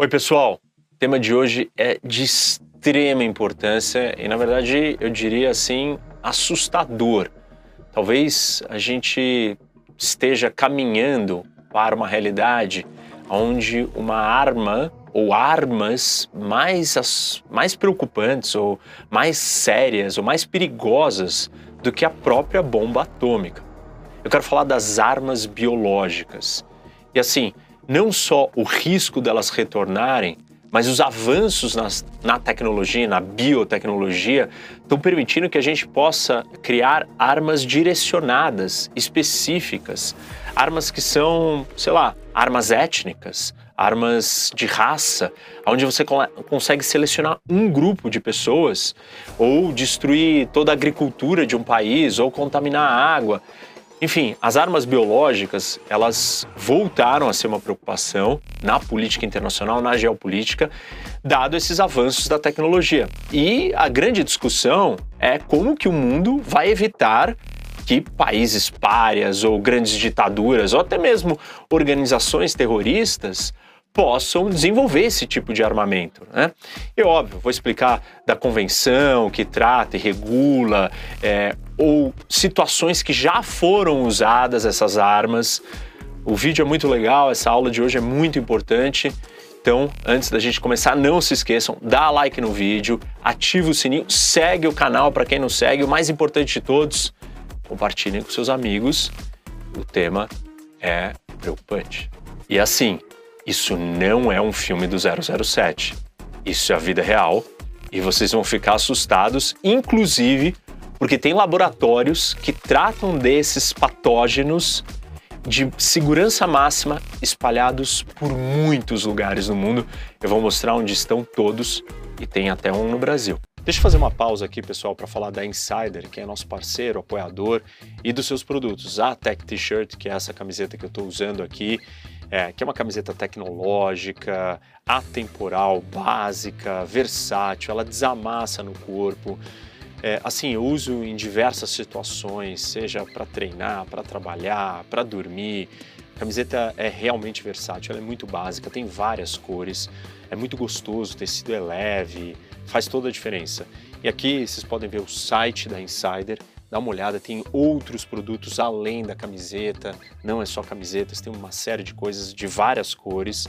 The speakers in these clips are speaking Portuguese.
Oi, pessoal. O tema de hoje é de extrema importância e, na verdade, eu diria assim, assustador. Talvez a gente esteja caminhando para uma realidade onde uma arma ou armas mais, as, mais preocupantes ou mais sérias ou mais perigosas do que a própria bomba atômica. Eu quero falar das armas biológicas. E assim, não só o risco delas retornarem, mas os avanços nas, na tecnologia, na biotecnologia, estão permitindo que a gente possa criar armas direcionadas, específicas, armas que são, sei lá, armas étnicas, armas de raça, onde você consegue selecionar um grupo de pessoas ou destruir toda a agricultura de um país ou contaminar a água. Enfim, as armas biológicas, elas voltaram a ser uma preocupação na política internacional, na geopolítica, dado esses avanços da tecnologia. E a grande discussão é como que o mundo vai evitar que países párias ou grandes ditaduras ou até mesmo organizações terroristas possam desenvolver esse tipo de armamento. Né? E óbvio, vou explicar da convenção que trata e regula, é, ou situações que já foram usadas essas armas. O vídeo é muito legal, essa aula de hoje é muito importante. Então, antes da gente começar, não se esqueçam, dá like no vídeo, ativa o sininho, segue o canal para quem não segue. O mais importante de todos, compartilhem com seus amigos. O tema é preocupante. E assim, isso não é um filme do 007. Isso é a vida real e vocês vão ficar assustados, inclusive porque tem laboratórios que tratam desses patógenos de segurança máxima espalhados por muitos lugares no mundo. Eu vou mostrar onde estão todos e tem até um no Brasil. Deixa eu fazer uma pausa aqui, pessoal, para falar da Insider, que é nosso parceiro, apoiador, e dos seus produtos. A Tech T-shirt, que é essa camiseta que eu estou usando aqui, é, que é uma camiseta tecnológica, atemporal, básica, versátil, ela desamassa no corpo. É, assim, eu uso em diversas situações, seja para treinar, para trabalhar, para dormir. A camiseta é realmente versátil, ela é muito básica, tem várias cores, é muito gostoso, o tecido é leve, faz toda a diferença. E aqui vocês podem ver o site da Insider, dá uma olhada, tem outros produtos além da camiseta, não é só camisetas, tem uma série de coisas de várias cores.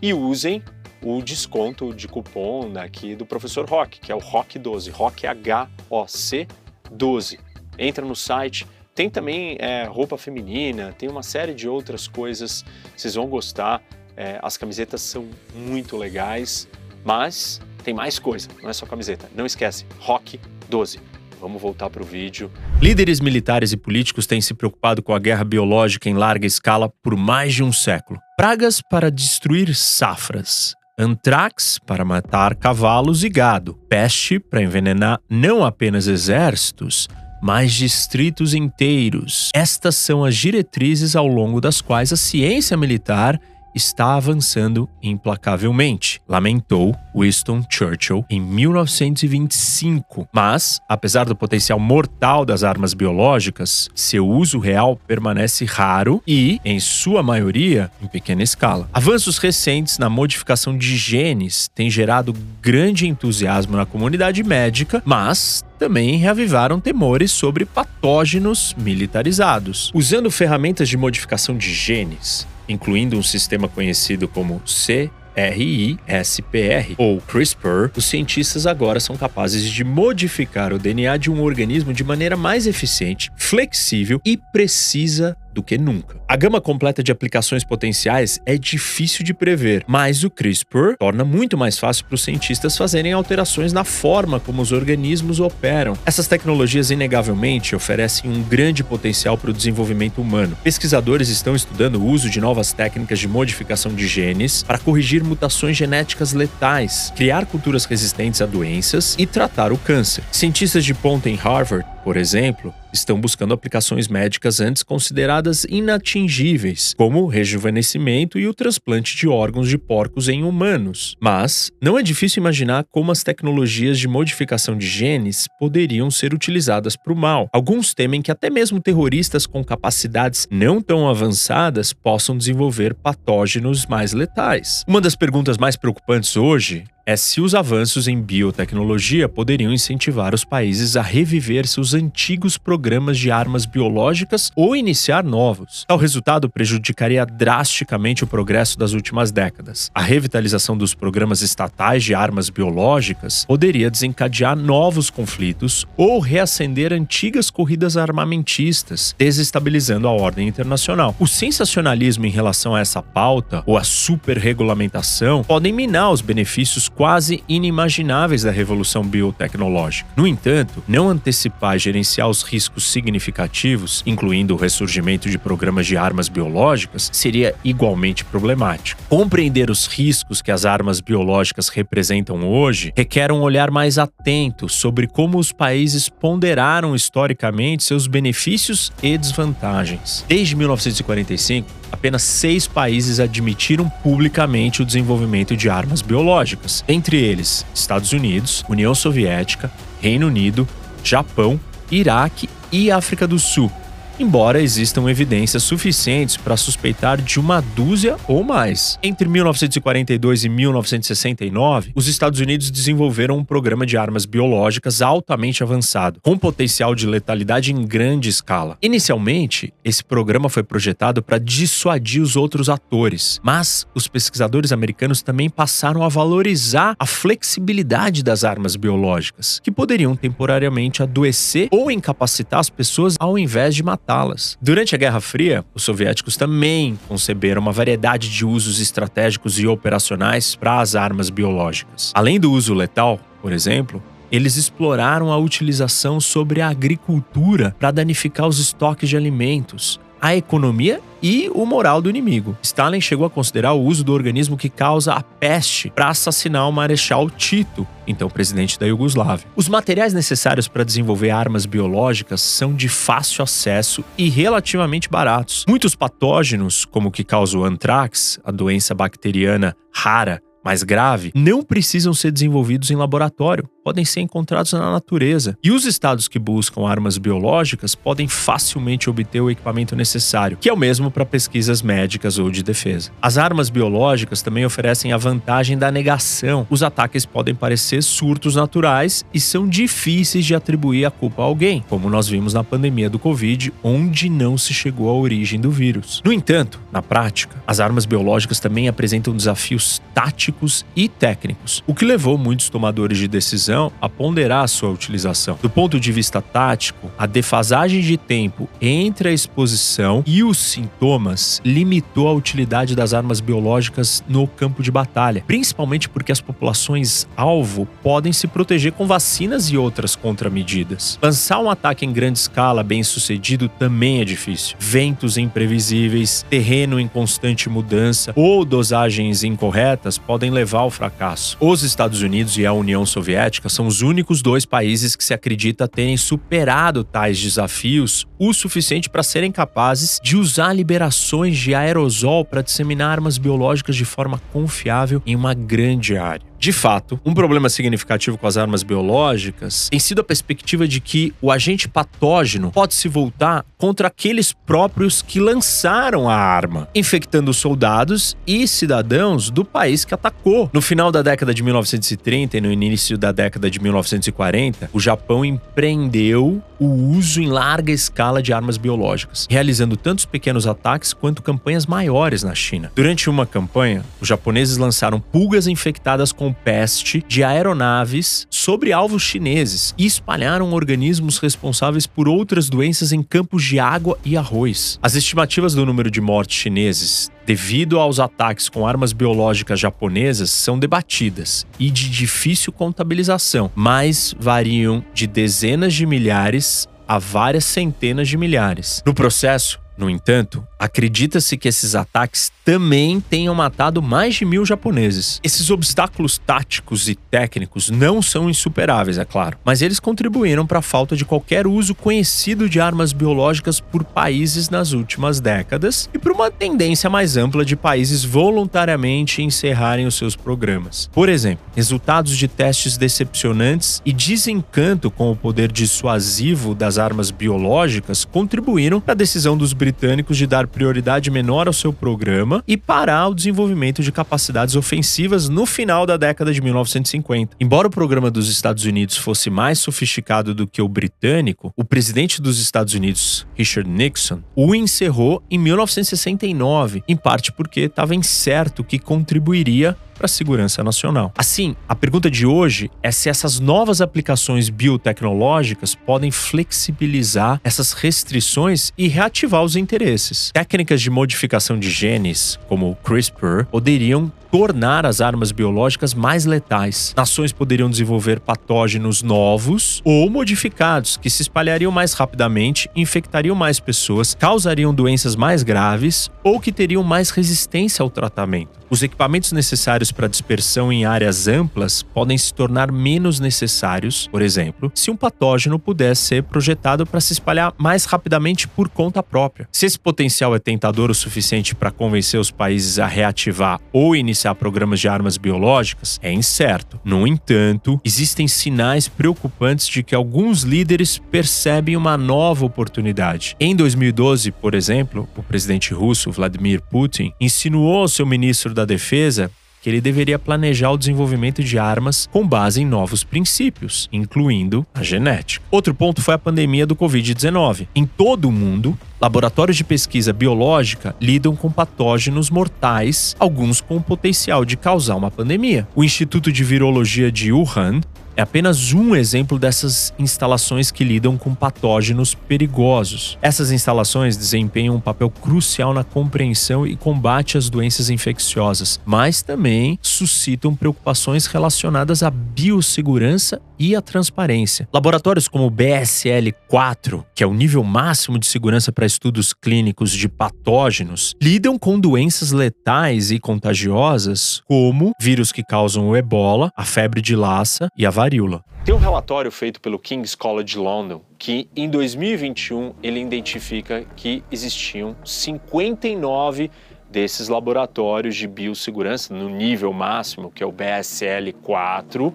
E usem o desconto de cupom aqui do professor Rock, que é o ROC12, Rock H-O-C 12. Entra no site, tem também é, roupa feminina, tem uma série de outras coisas, vocês vão gostar. É, as camisetas são muito legais, mas tem mais coisa, não é só camiseta. Não esquece, Rock 12. Vamos voltar para o vídeo. Líderes militares e políticos têm se preocupado com a guerra biológica em larga escala por mais de um século. Pragas para destruir safras, antrax para matar cavalos e gado, peste para envenenar não apenas exércitos, mas distritos inteiros. Estas são as diretrizes ao longo das quais a ciência militar está avançando implacavelmente, lamentou Winston Churchill em 1925. Mas, apesar do potencial mortal das armas biológicas, seu uso real permanece raro e, em sua maioria, em pequena escala. Avanços recentes na modificação de genes têm gerado grande entusiasmo na comunidade médica, mas também reavivaram temores sobre patógenos militarizados. Usando ferramentas de modificação de genes, incluindo um sistema conhecido como C RISPR ou CRISPR, os cientistas agora são capazes de modificar o DNA de um organismo de maneira mais eficiente, flexível e precisa do que nunca. A gama completa de aplicações potenciais é difícil de prever, mas o CRISPR torna muito mais fácil para os cientistas fazerem alterações na forma como os organismos operam. Essas tecnologias, inegavelmente, oferecem um grande potencial para o desenvolvimento humano. Pesquisadores estão estudando o uso de novas técnicas de modificação de genes para corrigir mutações genéticas letais, criar culturas resistentes a doenças e tratar o câncer. Cientistas de ponta em Harvard por exemplo, estão buscando aplicações médicas antes consideradas inatingíveis, como o rejuvenescimento e o transplante de órgãos de porcos em humanos. Mas não é difícil imaginar como as tecnologias de modificação de genes poderiam ser utilizadas para o mal. Alguns temem que até mesmo terroristas com capacidades não tão avançadas possam desenvolver patógenos mais letais. Uma das perguntas mais preocupantes hoje é se os avanços em biotecnologia poderiam incentivar os países a reviver seus antigos programas de armas biológicas ou iniciar novos. Tal resultado prejudicaria drasticamente o progresso das últimas décadas. A revitalização dos programas estatais de armas biológicas poderia desencadear novos conflitos ou reacender antigas corridas armamentistas, desestabilizando a ordem internacional. O sensacionalismo em relação a essa pauta ou a superregulamentação podem minar os benefícios quase inimagináveis da revolução biotecnológica. No entanto, não antecipar e gerenciar os riscos significativos, incluindo o ressurgimento de programas de armas biológicas, seria igualmente problemático. Compreender os riscos que as armas biológicas representam hoje requer um olhar mais atento sobre como os países ponderaram historicamente seus benefícios e desvantagens. Desde 1945, apenas seis países admitiram publicamente o desenvolvimento de armas biológicas, entre eles Estados Unidos, União Soviética, Reino Unido, Japão, Iraque e África do Sul embora existam evidências suficientes para suspeitar de uma dúzia ou mais. Entre 1942 e 1969, os Estados Unidos desenvolveram um programa de armas biológicas altamente avançado, com potencial de letalidade em grande escala. Inicialmente, esse programa foi projetado para dissuadir os outros atores, mas os pesquisadores americanos também passaram a valorizar a flexibilidade das armas biológicas, que poderiam temporariamente adoecer ou incapacitar as pessoas ao invés de matar matá-las. Durante a Guerra Fria, os soviéticos também conceberam uma variedade de usos estratégicos e operacionais para as armas biológicas. Além do uso letal, por exemplo, eles exploraram a utilização sobre a agricultura para danificar os estoques de alimentos, a economia e o moral do inimigo. Stalin chegou a considerar o uso do organismo que causa a peste para assassinar o Marechal Tito, então presidente da Iugoslávia. Os materiais necessários para desenvolver armas biológicas são de fácil acesso e relativamente baratos. Muitos patógenos, como o que causa o anthrax, a doença bacteriana rara mais grave, não precisam ser desenvolvidos em laboratório podem ser encontrados na natureza. E os estados que buscam armas biológicas podem facilmente obter o equipamento necessário, que é o mesmo para pesquisas médicas ou de defesa. As armas biológicas também oferecem a vantagem da negação. Os ataques podem parecer surtos naturais e são difíceis de atribuir a culpa a alguém, como nós vimos na pandemia do Covid, onde não se chegou à origem do vírus. No entanto, na prática, as armas biológicas também apresentam desafios táticos e técnicos, o que levou muitos tomadores de decisão a ponderar a sua utilização. Do ponto de vista tático, a defasagem de tempo entre a exposição e os sintomas limitou a utilidade das armas biológicas no campo de batalha, principalmente porque as populações alvo podem se proteger com vacinas e outras contramedidas. Lançar um ataque em grande escala bem sucedido também é difícil. Ventos imprevisíveis, terreno em constante mudança ou dosagens incorretas podem levar ao fracasso. Os Estados Unidos e a União Soviética são os únicos dois países que se acredita terem superado tais desafios o suficiente para serem capazes de usar liberações de aerosol para disseminar armas biológicas de forma confiável em uma grande área. De fato, um problema significativo com as armas biológicas tem sido a perspectiva de que o agente patógeno pode se voltar contra aqueles próprios que lançaram a arma, infectando soldados e cidadãos do país que atacou. No final da década de 1930 e no início da década de 1940, o Japão empreendeu o uso em larga escala de armas biológicas, realizando tantos pequenos ataques quanto campanhas maiores na China. Durante uma campanha, os japoneses lançaram pulgas infectadas com peste de aeronaves sobre alvos chineses e espalharam organismos responsáveis por outras doenças em campos de água e arroz. As estimativas do número de mortes chineses devido aos ataques com armas biológicas japonesas são debatidas e de difícil contabilização, mas variam de dezenas de milhares a várias centenas de milhares. No processo, no entanto, Acredita-se que esses ataques também tenham matado mais de mil japoneses. Esses obstáculos táticos e técnicos não são insuperáveis, é claro, mas eles contribuíram para a falta de qualquer uso conhecido de armas biológicas por países nas últimas décadas e para uma tendência mais ampla de países voluntariamente encerrarem os seus programas. Por exemplo, resultados de testes decepcionantes e desencanto com o poder dissuasivo das armas biológicas contribuíram para a decisão dos britânicos de dar prioridade menor ao seu programa e parar o desenvolvimento de capacidades ofensivas no final da década de 1950. Embora o programa dos Estados Unidos fosse mais sofisticado do que o britânico, o presidente dos Estados Unidos, Richard Nixon, o encerrou em 1969, em parte porque estava incerto que contribuiria para a segurança nacional. Assim, a pergunta de hoje é se essas novas aplicações biotecnológicas podem flexibilizar essas restrições e reativar os interesses. Técnicas de modificação de genes, como o CRISPR, poderiam tornar as armas biológicas mais letais. Nações poderiam desenvolver patógenos novos ou modificados que se espalhariam mais rapidamente, infectariam mais pessoas, causariam doenças mais graves ou que teriam mais resistência ao tratamento. Os equipamentos necessários para dispersão em áreas amplas podem se tornar menos necessários, por exemplo, se um patógeno pudesse ser projetado para se espalhar mais rapidamente por conta própria. Se esse potencial é tentador o suficiente para convencer os países a reativar ou iniciar programas de armas biológicas, é incerto. No entanto, existem sinais preocupantes de que alguns líderes percebem uma nova oportunidade. Em 2012, por exemplo, o presidente russo Vladimir Putin insinuou ao seu ministro da Defesa que ele deveria planejar o desenvolvimento de armas com base em novos princípios, incluindo a genética. Outro ponto foi a pandemia do Covid-19. Em todo o mundo, laboratórios de pesquisa biológica lidam com patógenos mortais, alguns com o potencial de causar uma pandemia. O Instituto de Virologia de Wuhan é apenas um exemplo dessas instalações que lidam com patógenos perigosos. Essas instalações desempenham um papel crucial na compreensão e combate às doenças infecciosas, mas também suscitam preocupações relacionadas à biossegurança e à transparência. Laboratórios como o BSL-4, que é o nível máximo de segurança para estudos clínicos de patógenos, lidam com doenças letais e contagiosas, como vírus que causam o ebola, a febre de Lassa e a varíola varíola. Tem um relatório feito pelo King's College London que em 2021 ele identifica que existiam 59 desses laboratórios de biossegurança no nível máximo, que é o BSL 4,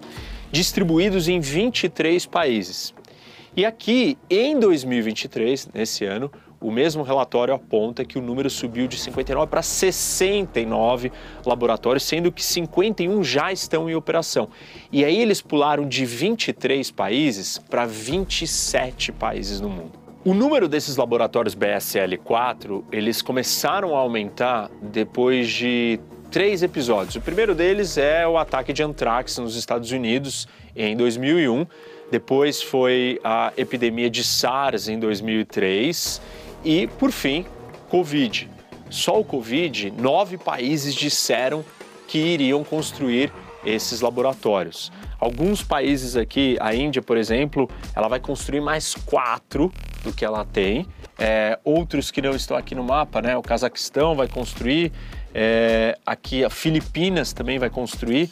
distribuídos em 23 países. E aqui, em 2023, nesse ano, o mesmo relatório aponta que o número subiu de 59 para 69 laboratórios, sendo que 51 já estão em operação. E aí eles pularam de 23 países para 27 países no mundo. O número desses laboratórios BSL-4, eles começaram a aumentar depois de três episódios. O primeiro deles é o ataque de antrax nos Estados Unidos em 2001. Depois foi a epidemia de SARS em 2003 e, por fim, Covid. Só o Covid, nove países disseram que iriam construir esses laboratórios. Alguns países aqui, a Índia, por exemplo, ela vai construir mais quatro do que ela tem. É, outros que não estão aqui no mapa, né? O Cazaquistão vai construir, é, aqui a Filipinas também vai construir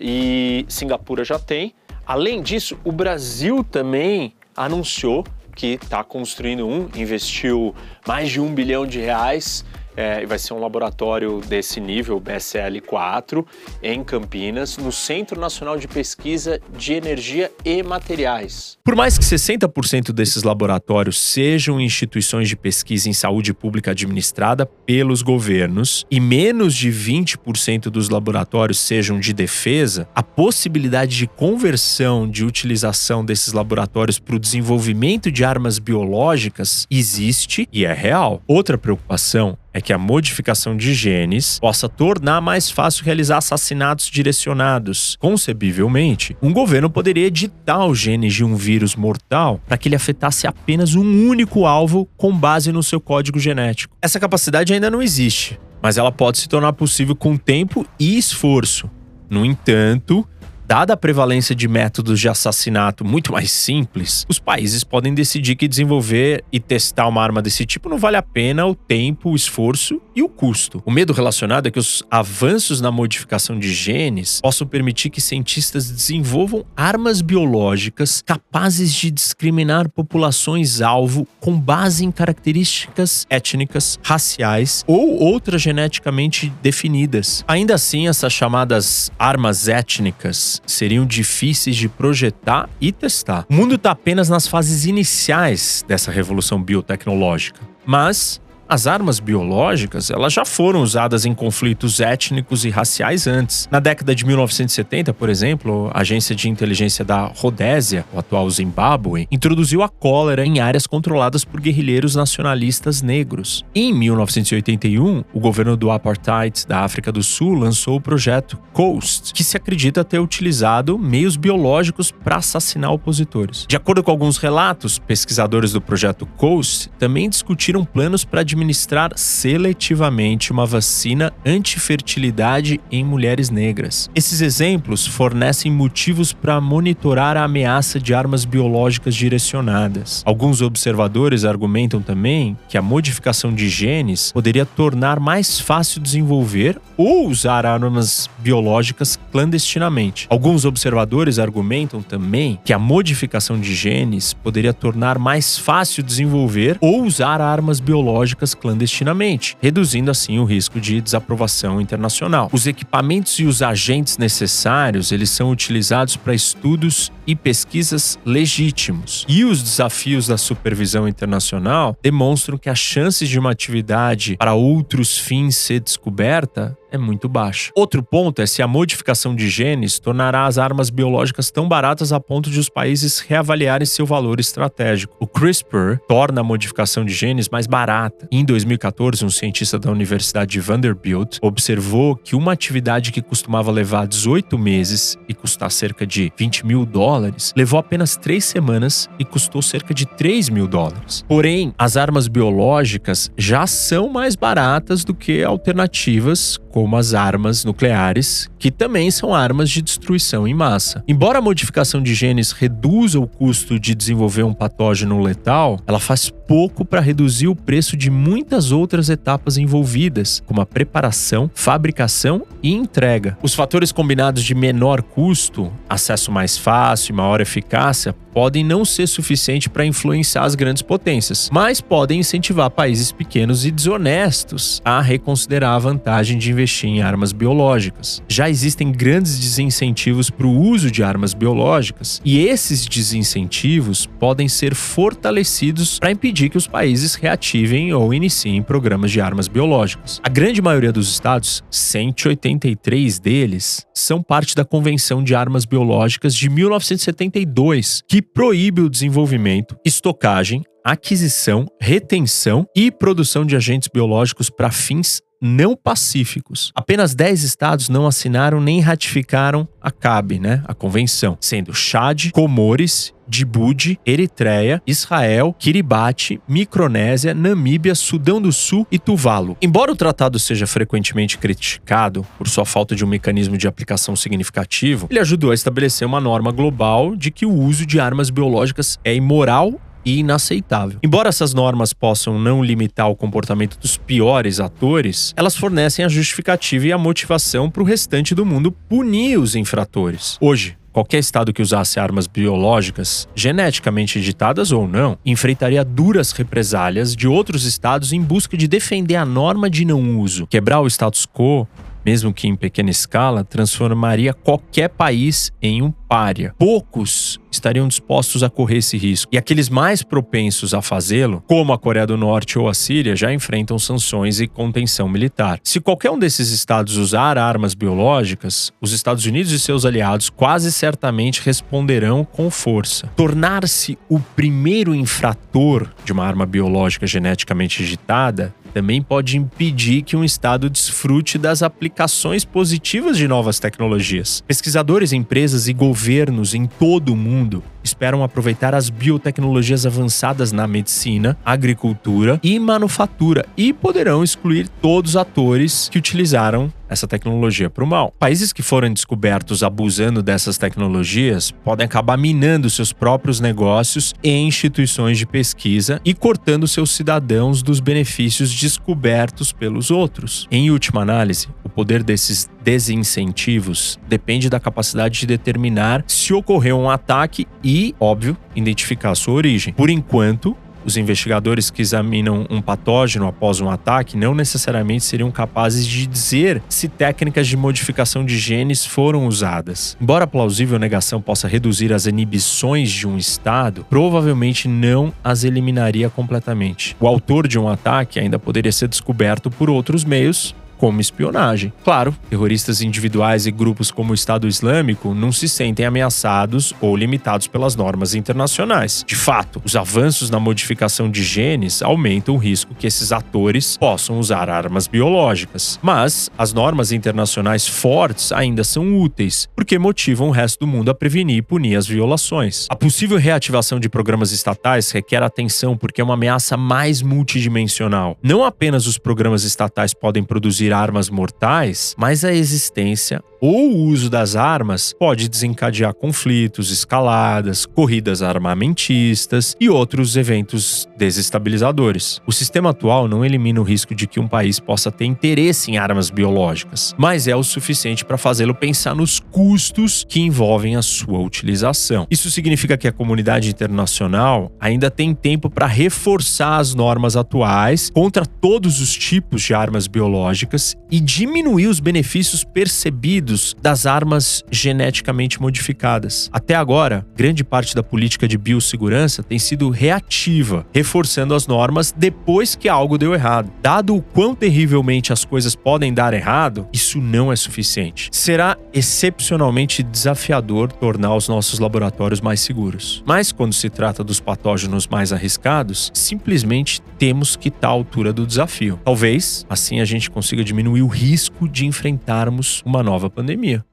e Singapura já tem. Além disso, o Brasil também anunciou que está construindo um, investiu mais de um bilhão de reais é, vai ser um laboratório desse nível, BSL-4, em Campinas, no Centro Nacional de Pesquisa de Energia e Materiais. Por mais que 60% desses laboratórios sejam instituições de pesquisa em saúde pública administrada pelos governos e menos de 20% dos laboratórios sejam de defesa, a possibilidade de conversão de utilização desses laboratórios para o desenvolvimento de armas biológicas existe e é real. Outra preocupação é que a modificação de genes possa tornar mais fácil realizar assassinatos direcionados. Concebivelmente, um governo poderia editar os genes de um vírus mortal para que ele afetasse apenas um único alvo com base no seu código genético. Essa capacidade ainda não existe, mas ela pode se tornar possível com tempo e esforço. No entanto, Dada a prevalência de métodos de assassinato muito mais simples, os países podem decidir que desenvolver e testar uma arma desse tipo não vale a pena o tempo, o esforço e o custo. O medo relacionado é que os avanços na modificação de genes possam permitir que cientistas desenvolvam armas biológicas capazes de discriminar populações-alvo com base em características étnicas, raciais ou outras geneticamente definidas. Ainda assim, essas chamadas armas étnicas seriam difíceis de projetar e testar. O mundo está apenas nas fases iniciais dessa revolução biotecnológica. Mas as armas biológicas, elas já foram usadas em conflitos étnicos e raciais antes. Na década de 1970, por exemplo, a agência de inteligência da Rodésia, o atual Zimbábue, introduziu a cólera em áreas controladas por guerrilheiros nacionalistas negros. Em 1981, o governo do apartheid da África do Sul lançou o projeto Coast, que se acredita ter utilizado meios biológicos para assassinar opositores. De acordo com alguns relatos, pesquisadores do projeto Coast também discutiram planos para administrar seletivamente uma vacina antifertilidade em mulheres negras. Esses exemplos fornecem motivos para monitorar a ameaça de armas biológicas direcionadas. Alguns observadores argumentam também que a modificação de genes poderia tornar mais fácil desenvolver ou usar armas biológicas clandestinamente. Alguns observadores argumentam também que a modificação de genes poderia tornar mais fácil desenvolver ou usar armas biológicas clandestinamente, reduzindo assim o risco de desaprovação internacional. Os equipamentos e os agentes necessários, eles são utilizados para estudos e pesquisas legítimos. E os desafios da supervisão internacional demonstram que as chances de uma atividade para outros fins ser descoberta é muito baixa. Outro ponto é se a modificação de genes tornará as armas biológicas tão baratas a ponto de os países reavaliarem seu valor estratégico. O CRISPR torna a modificação de genes mais barata. Em 2014, um cientista da Universidade de Vanderbilt observou que uma atividade que costumava levar 18 meses e custar cerca de 20 mil dólares levou apenas três semanas e custou cerca de 3 mil dólares. Porém, as armas biológicas já são mais baratas do que alternativas como as armas nucleares, que também são armas de destruição em massa. Embora a modificação de genes reduza o custo de desenvolver um patógeno letal, ela faz pouco para reduzir o preço de muitas outras etapas envolvidas, como a preparação, fabricação e entrega. Os fatores combinados de menor custo, acesso mais fácil e maior eficácia podem não ser suficientes para influenciar as grandes potências, mas podem incentivar países pequenos e desonestos a reconsiderar a vantagem de investir em armas biológicas. Já existem grandes desincentivos para o uso de armas biológicas, e esses desincentivos podem ser fortalecidos para impedir que os países reativem ou iniciem programas de armas biológicas. A grande maioria dos estados, 183 deles, são parte da Convenção de Armas Biológicas de 1972, que proíbe o desenvolvimento, estocagem, aquisição, retenção e produção de agentes biológicos para fins não pacíficos. Apenas 10 estados não assinaram nem ratificaram a CAB, né, a convenção, sendo Chad, Comores, Djibouti, Eritreia, Israel, Kiribati, Micronésia, Namíbia, Sudão do Sul e Tuvalu. Embora o tratado seja frequentemente criticado por sua falta de um mecanismo de aplicação significativo, ele ajudou a estabelecer uma norma global de que o uso de armas biológicas é imoral e inaceitável. Embora essas normas possam não limitar o comportamento dos piores atores, elas fornecem a justificativa e a motivação para o restante do mundo punir os infratores. Hoje, Qualquer estado que usasse armas biológicas, geneticamente editadas ou não, enfrentaria duras represálias de outros estados em busca de defender a norma de não uso. Quebrar o status quo mesmo que em pequena escala, transformaria qualquer país em um pária. Poucos estariam dispostos a correr esse risco. E aqueles mais propensos a fazê-lo, como a Coreia do Norte ou a Síria, já enfrentam sanções e contenção militar. Se qualquer um desses estados usar armas biológicas, os Estados Unidos e seus aliados quase certamente responderão com força. Tornar-se o primeiro infrator de uma arma biológica geneticamente digitada também pode impedir que um Estado desfrute das aplicações positivas de novas tecnologias. Pesquisadores, empresas e governos em todo o mundo esperam aproveitar as biotecnologias avançadas na medicina, agricultura e manufatura e poderão excluir todos os atores que utilizaram essa tecnologia para o mal. Países que forem descobertos abusando dessas tecnologias podem acabar minando seus próprios negócios e instituições de pesquisa e cortando seus cidadãos dos benefícios descobertos pelos outros. Em última análise, o poder desses desincentivos depende da capacidade de determinar se ocorreu um ataque e, óbvio, identificar sua origem. Por enquanto, os investigadores que examinam um patógeno após um ataque não necessariamente seriam capazes de dizer se técnicas de modificação de genes foram usadas. Embora a plausível negação possa reduzir as inibições de um Estado, provavelmente não as eliminaria completamente. O autor de um ataque ainda poderia ser descoberto por outros meios, como espionagem. Claro, terroristas individuais e grupos como o Estado Islâmico não se sentem ameaçados ou limitados pelas normas internacionais. De fato, os avanços na modificação de genes aumentam o risco que esses atores possam usar armas biológicas. Mas as normas internacionais fortes ainda são úteis, porque motivam o resto do mundo a prevenir e punir as violações. A possível reativação de programas estatais requer atenção porque é uma ameaça mais multidimensional. Não apenas os programas estatais podem produzir armas mortais, mas a existência ou o uso das armas pode desencadear conflitos, escaladas, corridas armamentistas e outros eventos desestabilizadores. O sistema atual não elimina o risco de que um país possa ter interesse em armas biológicas, mas é o suficiente para fazê-lo pensar nos custos que envolvem a sua utilização. Isso significa que a comunidade internacional ainda tem tempo para reforçar as normas atuais contra todos os tipos de armas biológicas e diminuir os benefícios percebidos das armas geneticamente modificadas. Até agora, grande parte da política de biossegurança tem sido reativa, reforçando as normas depois que algo deu errado. Dado o quão terrivelmente as coisas podem dar errado, isso não é suficiente. Será excepcionalmente desafiador tornar os nossos laboratórios mais seguros. Mas quando se trata dos patógenos mais arriscados, simplesmente temos que estar à altura do desafio. Talvez assim a gente consiga diminuir o risco de enfrentarmos uma nova pandemia.